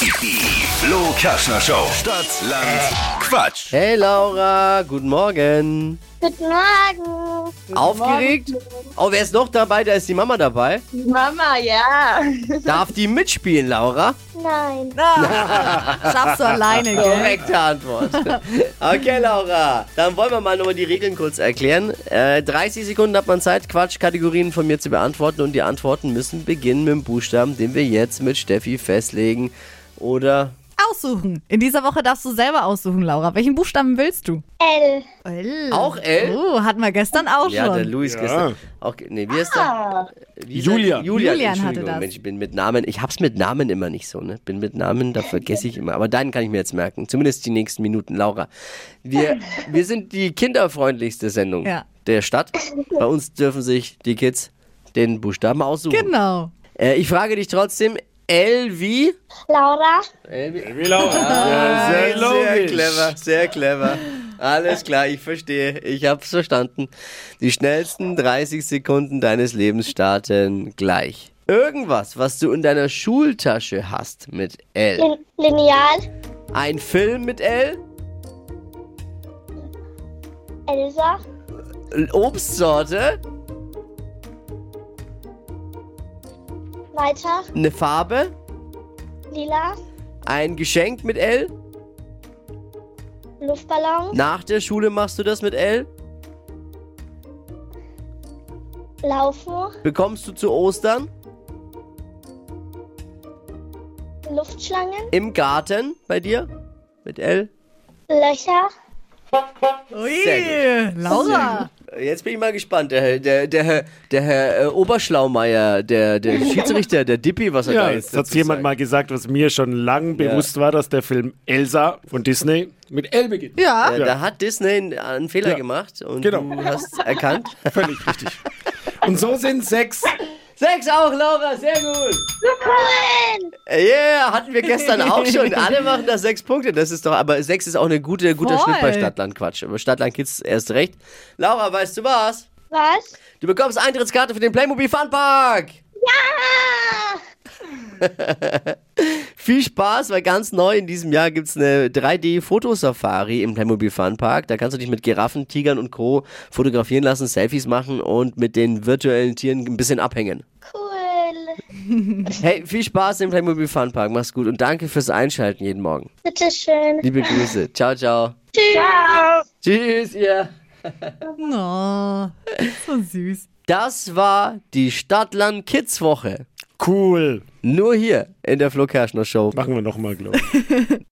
Die Flo Kaschner Show. Stadt, Land, Quatsch. Hey Laura, guten Morgen. Guten Morgen. Aufgeregt? Oh, wer ist noch dabei? Da ist die Mama dabei. Mama, ja. Darf die mitspielen, Laura? Nein. Schaffst du alleine, gell? Korrekte Antwort. Okay, Laura. Dann wollen wir mal nochmal die Regeln kurz erklären. Äh, 30 Sekunden hat man Zeit, Quatschkategorien von mir zu beantworten. Und die Antworten müssen beginnen mit dem Buchstaben, den wir jetzt mit Steffi festlegen. Oder Aussuchen. In dieser Woche darfst du selber aussuchen, Laura. Welchen Buchstaben willst du? L. L. Auch L? Oh, hatten wir gestern auch Ja, der schon. Luis gestern. Auch, nee, wie ist der? Wie Julian. Der? Julian, Julian hatte Entschuldigung. das. Mensch, ich bin mit Namen, ich hab's mit Namen immer nicht so, ne? Bin mit Namen, da vergesse ich immer. Aber deinen kann ich mir jetzt merken. Zumindest die nächsten Minuten, Laura. Wir, wir sind die kinderfreundlichste Sendung Ja. der Stadt. Bei uns dürfen sich die Kids den Buchstaben aussuchen. Genau. Äh, ich frage dich trotzdem, L wie? Laura. L wie? Wie Laura. Ja, sehr Sehr clever, sehr clever. Alles klar, ich verstehe. Ich hab's verstanden. Die schnellsten 30 Sekunden deines Lebens starten gleich. Irgendwas, was du in deiner Schultasche hast mit L. Lin Lineal. Ein Film mit L. Elsa. Obstsorte. Weiter. Eine Farbe. Lila. Ein Geschenk mit L. Luftballon. Nach der Schule machst du das mit L. Laufen. Bekommst du zu Ostern. Luftschlangen. Im Garten bei dir. Mit L. Löcher. Ui, Sehr Laura. Jetzt bin ich mal gespannt. Der, Herr- der, der, Herr- der Herr äh, Oberschlaumeier, der, der Schiedsrichter, der Dippi, was er Ja, da jetzt jetzt hat jemand sagt. mal gesagt, was mir schon lang bewusst war, dass der Film Elsa von Disney mit L beginnt. Ja. Äh, Da hat Disney einen Fehler Ja. gemacht und Genau. du hast erkannt. Völlig richtig. Und so sind sechs. Sechs auch, Laura, sehr gut. Cool. Yeah, hatten wir gestern auch schon. Alle machen da sechs Punkte. Das ist doch, aber sechs ist auch ein gute, guter Voll. Schnitt bei Stadtland Quatsch. Aber Stadtland Kids erst recht. Laura, weißt du was? Was? Du bekommst Eintrittskarte für den Playmobil Funpark. Ja. Viel Spaß, weil ganz neu in diesem Jahr gibt es eine 3D-Fotosafari im Playmobil Funpark. Da kannst du dich mit Giraffen, Tigern und Co. fotografieren lassen, Selfies machen und mit den virtuellen Tieren ein bisschen abhängen. Cool. Hey, viel Spaß im Playmobil Funpark. Mach's gut und danke fürs Einschalten jeden Morgen. Bitteschön. Liebe Grüße. Ciao, ciao. Tschüss. Tschüss, ihr. Oh, so süß. Das war die Stadtland Kids Woche. Cool. Nur hier in der Flo Kerschner Show. Machen wir nochmal, glaube ich.